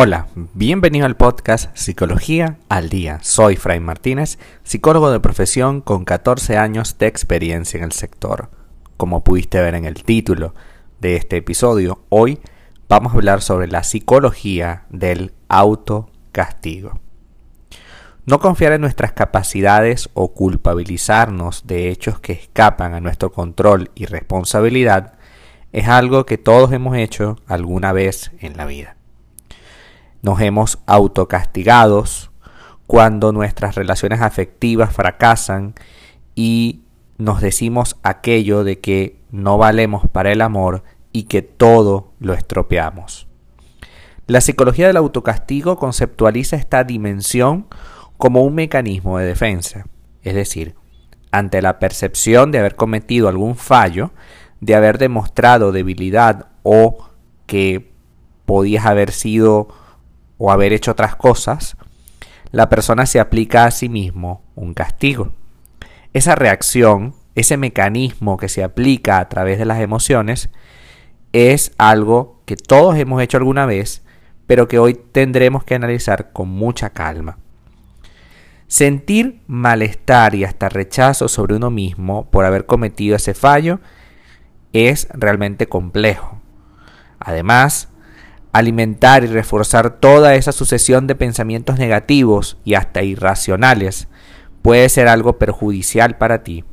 Hola, bienvenido al podcast Psicología al Día. Soy Fray Martínez, psicólogo de profesión con 14 años de experiencia en el sector. Como pudiste ver en el título de este episodio, hoy vamos a hablar sobre la psicología del autocastigo. No confiar en nuestras capacidades o culpabilizarnos de hechos que escapan a nuestro control y responsabilidad es algo que todos hemos hecho alguna vez en la vida nos hemos autocastigados cuando nuestras relaciones afectivas fracasan y nos decimos aquello de que no valemos para el amor y que todo lo estropeamos. La psicología del autocastigo conceptualiza esta dimensión como un mecanismo de defensa, es decir, ante la percepción de haber cometido algún fallo, de haber demostrado debilidad o que podías haber sido o haber hecho otras cosas, la persona se aplica a sí mismo un castigo. Esa reacción, ese mecanismo que se aplica a través de las emociones, es algo que todos hemos hecho alguna vez, pero que hoy tendremos que analizar con mucha calma. Sentir malestar y hasta rechazo sobre uno mismo por haber cometido ese fallo es realmente complejo. Además, alimentar y reforzar toda esa sucesión de pensamientos negativos y hasta irracionales puede ser algo perjudicial para ti.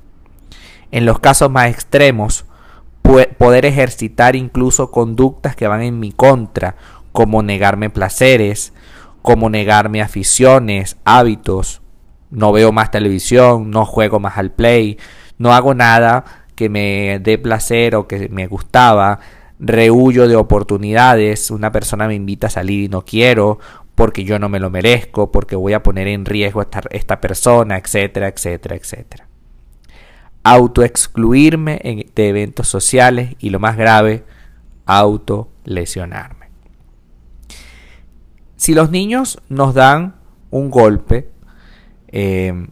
En los casos más extremos, poder ejercitar incluso conductas que van en mi contra, como negarme placeres, como negarme aficiones, hábitos, no veo más televisión, no juego más al play, no hago nada que me dé placer o que me gustaba, rehuyo de oportunidades, una persona me invita a salir y no quiero, porque yo no me lo merezco, porque voy a poner en riesgo a esta, persona, etcétera, etcétera, etcétera. Autoexcluirme de eventos sociales y lo más grave, autolesionarme. Si los niños nos dan un golpe, eh,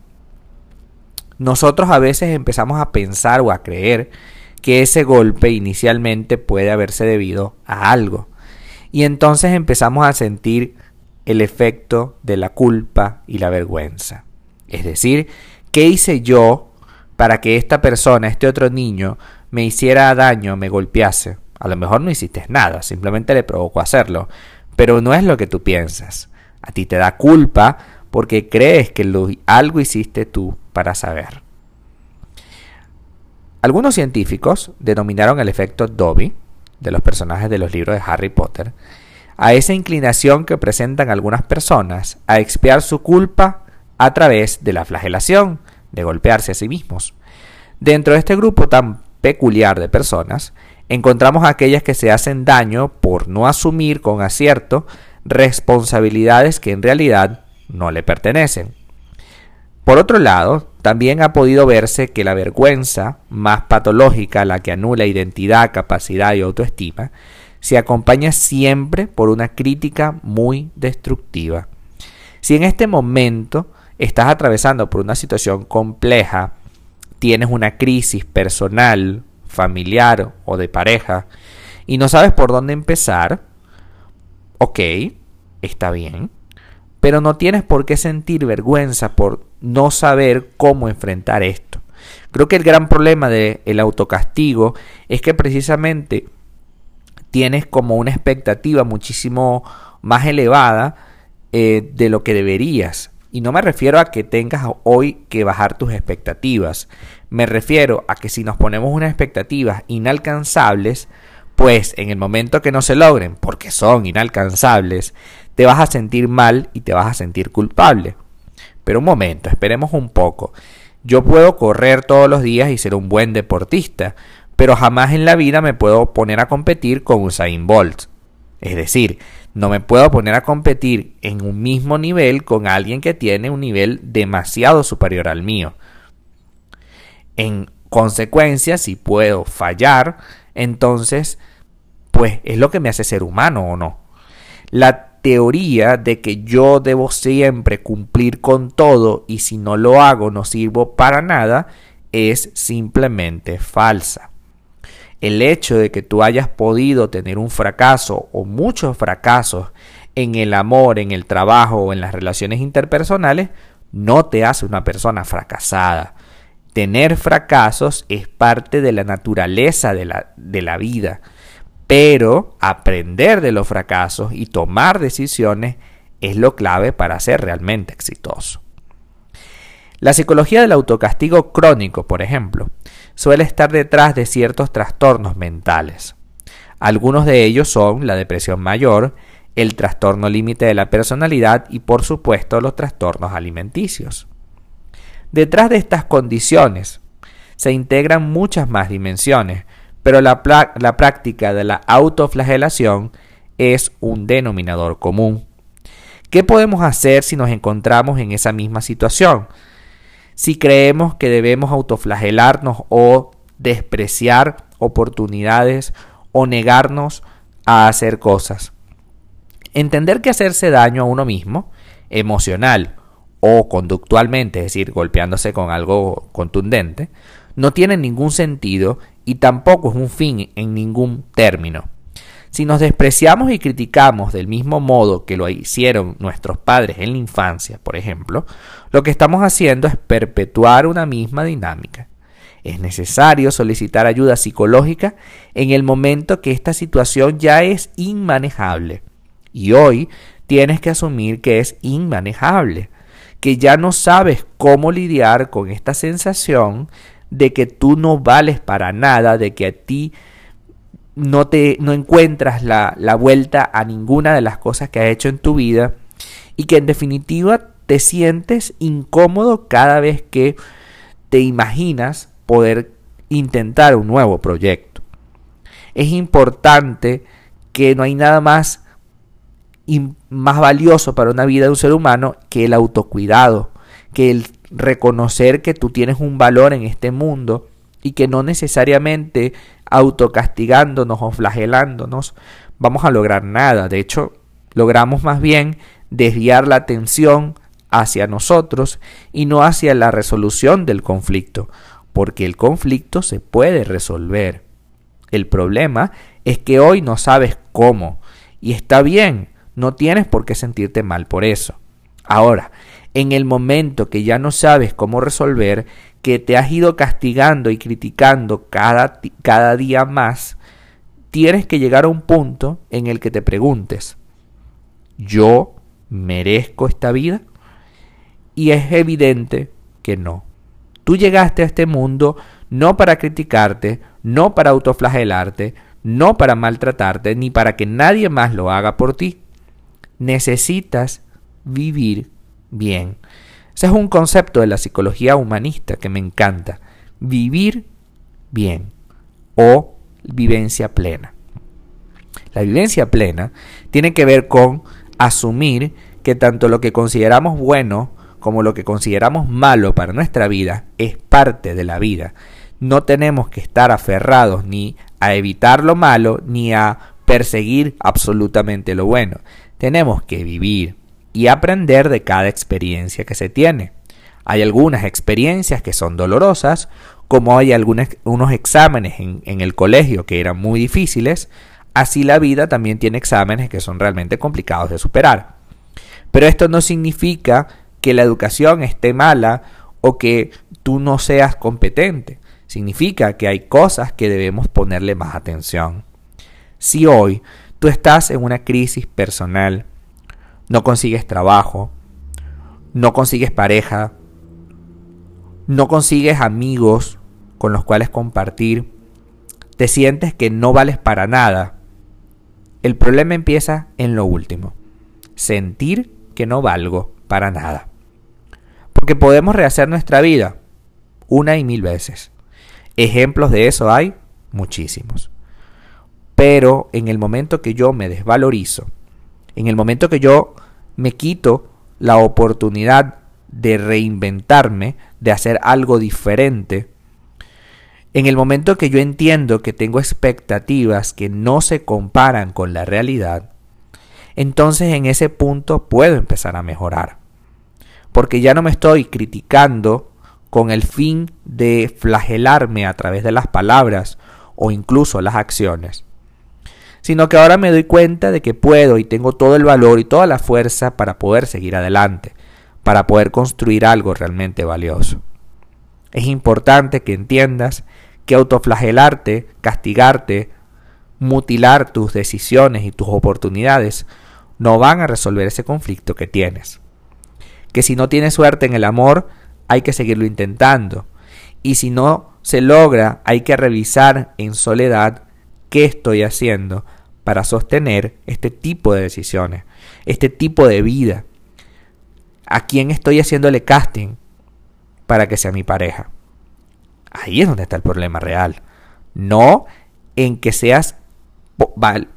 nosotros a veces empezamos a pensar o a creer que ese golpe inicialmente puede haberse debido a algo. Y entonces empezamos a sentir el efecto de la culpa y la vergüenza. Es decir, ¿qué hice yo para que esta persona, este otro niño, me hiciera daño, me golpease? A lo mejor no hiciste nada, simplemente le provocó hacerlo. Pero no es lo que tú piensas. A ti te da culpa porque crees que algo hiciste tú para saber. Algunos científicos denominaron el efecto Dobby de los personajes de los libros de Harry Potter a esa inclinación que presentan algunas personas a expiar su culpa a través de la flagelación, de golpearse a sí mismos. Dentro de este grupo tan peculiar de personas, encontramos aquellas que se hacen daño por no asumir con acierto responsabilidades que en realidad no le pertenecen. Por otro lado, también ha podido verse que la vergüenza, más patológica, la que anula identidad, capacidad y autoestima, se acompaña siempre por una crítica muy destructiva. Si en este momento estás atravesando por una situación compleja, tienes una crisis personal, familiar o de pareja, y no sabes por dónde empezar, ok, está bien, pero no tienes por qué sentir vergüenza por no saber cómo enfrentar esto. Creo que el gran problema del autocastigo es que precisamente tienes como una expectativa muchísimo más elevada eh, de lo que deberías. Y no me refiero a que tengas hoy que bajar tus expectativas. Me refiero a que si nos ponemos unas expectativas inalcanzables, pues en el momento que no se logren, porque son inalcanzables, te vas a sentir mal y te vas a sentir culpable. Pero un momento, esperemos un poco. Yo puedo correr todos los días y ser un buen deportista, pero jamás en la vida me puedo poner a competir con Usain Bolt. Es decir, no me puedo poner a competir en un mismo nivel con alguien que tiene un nivel demasiado superior al mío. En consecuencia, si puedo fallar, entonces, pues es lo que me hace ser humano o no. La teoría de que yo debo siempre cumplir con todo y si no lo hago no sirvo para nada es simplemente falsa. El hecho de que tú hayas podido tener un fracaso o muchos fracasos en el amor, en el trabajo o en las relaciones interpersonales, no te hace una persona fracasada. Tener fracasos es parte de la naturaleza de la, de la vida, pero aprender de los fracasos y tomar decisiones es lo clave para ser realmente exitoso. La psicología del autocastigo crónico, por ejemplo, suele estar detrás de ciertos trastornos mentales. Algunos de ellos son la depresión mayor, el trastorno límite de la personalidad y por supuesto los trastornos alimenticios. Detrás de estas condiciones se integran muchas más dimensiones, pero la, práctica de la autoflagelación es un denominador común. ¿Qué podemos hacer si nos encontramos en esa misma situación? Si creemos que debemos autoflagelarnos o despreciar oportunidades o negarnos a hacer cosas. Entender que hacerse daño a uno mismo, emocional o conductualmente, es decir, golpeándose con algo contundente, no tiene ningún sentido y tampoco es un fin en ningún término. Si nos despreciamos y criticamos del mismo modo que lo hicieron nuestros padres en la infancia, por ejemplo, lo que estamos haciendo es perpetuar una misma dinámica. Es necesario solicitar ayuda psicológica en el momento que esta situación ya es inmanejable y hoy tienes que asumir que es inmanejable, que ya no sabes cómo lidiar con esta sensación de que tú no vales para nada, de que a ti no te no encuentras la, la vuelta a ninguna de las cosas que has hecho en tu vida y que en definitiva te sientes incómodo cada vez que te imaginas poder intentar un nuevo proyecto. Es importante que no hay nada más más valioso para una vida de un ser humano que el autocuidado, que el reconocer que tú tienes un valor en este mundo y que no necesariamente autocastigándonos o flagelándonos vamos a lograr nada. De hecho, logramos más bien desviar la atención hacia nosotros y no hacia la resolución del conflicto, porque el conflicto se puede resolver. El problema es que hoy no sabes cómo, y está bien, no tienes por qué sentirte mal por eso. Ahora, en el momento que ya no sabes cómo resolver, que te has ido castigando y criticando cada, cada día más, tienes que llegar a un punto en el que te preguntes, ¿yo merezco esta vida? Y es evidente que no. Tú llegaste a este mundo no para criticarte, no para autoflagelarte, no para maltratarte, ni para que nadie más lo haga por ti necesitas vivir bien. Ese es un concepto de la psicología humanista que me encanta. Vivir bien o vivencia plena. La vivencia plena tiene que ver con asumir que tanto lo que consideramos bueno como lo que consideramos malo para nuestra vida es parte de la vida. No tenemos que estar aferrados ni a evitar lo malo ni a perseguir absolutamente lo bueno. Tenemos que vivir y aprender de cada experiencia que se tiene. Hay algunas experiencias que son dolorosas, como hay algunos unos exámenes en, en el colegio que eran muy difíciles, así la vida también tiene exámenes que son realmente complicados de superar. Pero esto no significa que la educación esté mala o que tú no seas competente. Significa que hay cosas que debemos ponerle más atención. Si hoy tú estás en una crisis personal, no consigues trabajo, no consigues pareja, no consigues amigos con los cuales compartir, te sientes que no vales para nada, el problema empieza en lo último, sentir que no valgo para nada. Porque podemos rehacer nuestra vida una y mil veces. Ejemplos de eso hay muchísimos. Pero en el momento que yo me desvalorizo, en el momento que yo me quito la oportunidad de reinventarme, de hacer algo diferente, en el momento que yo entiendo que tengo expectativas que no se comparan con la realidad, entonces en ese punto puedo empezar a mejorar. Porque ya no me estoy criticando con el fin de flagelarme a través de las palabras o incluso las acciones, sino que ahora me doy cuenta de que puedo y tengo todo el valor y toda la fuerza para poder seguir adelante, para poder construir algo realmente valioso. Es importante que entiendas que autoflagelarte, castigarte, mutilar tus decisiones y tus oportunidades no van a resolver ese conflicto que tienes. Que si no tienes suerte en el amor, hay que seguirlo intentando. Y si no se logra, hay que revisar en soledad qué estoy haciendo para sostener este tipo de decisiones, este tipo de vida. ¿A quién estoy haciéndole casting para que sea mi pareja? Ahí es donde está el problema real. No en que seas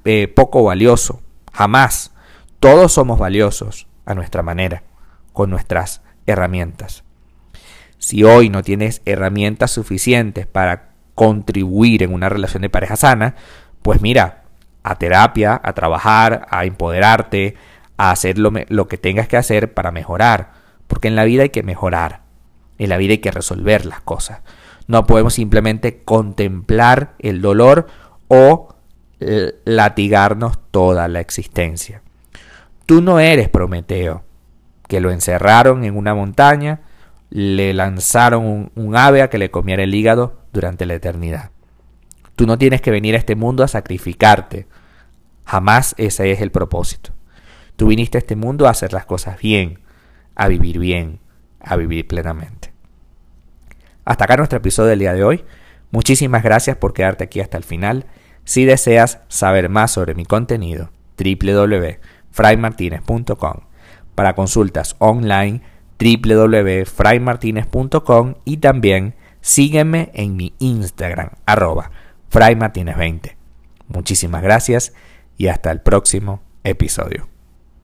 eh, poco valioso. Jamás. Todos somos valiosos a nuestra manera, con nuestras herramientas. Si hoy no tienes herramientas suficientes para contribuir en una relación de pareja sana, pues mira, a terapia, a trabajar, a empoderarte, a hacer lo, lo, que tengas que hacer para mejorar. Porque en la vida hay que mejorar. En la vida hay que resolver las cosas. No podemos simplemente contemplar el dolor o latigarnos toda la existencia. Tú no eres Prometeo, que lo encerraron en una montaña, le lanzaron un, ave a que le comiera el hígado durante la eternidad. Tú no tienes que venir a este mundo a sacrificarte. Jamás ese es el propósito. Tú viniste a este mundo a hacer las cosas bien, a vivir bien, a vivir plenamente. Hasta acá nuestro episodio del día de hoy. Muchísimas gracias por quedarte aquí hasta el final. Si deseas saber más sobre mi contenido, www.fraymartinez.com. Para consultas online, www.fraymartinez.com y también sígueme en mi Instagram, arroba fraymartinez20. Muchísimas gracias y hasta el próximo episodio.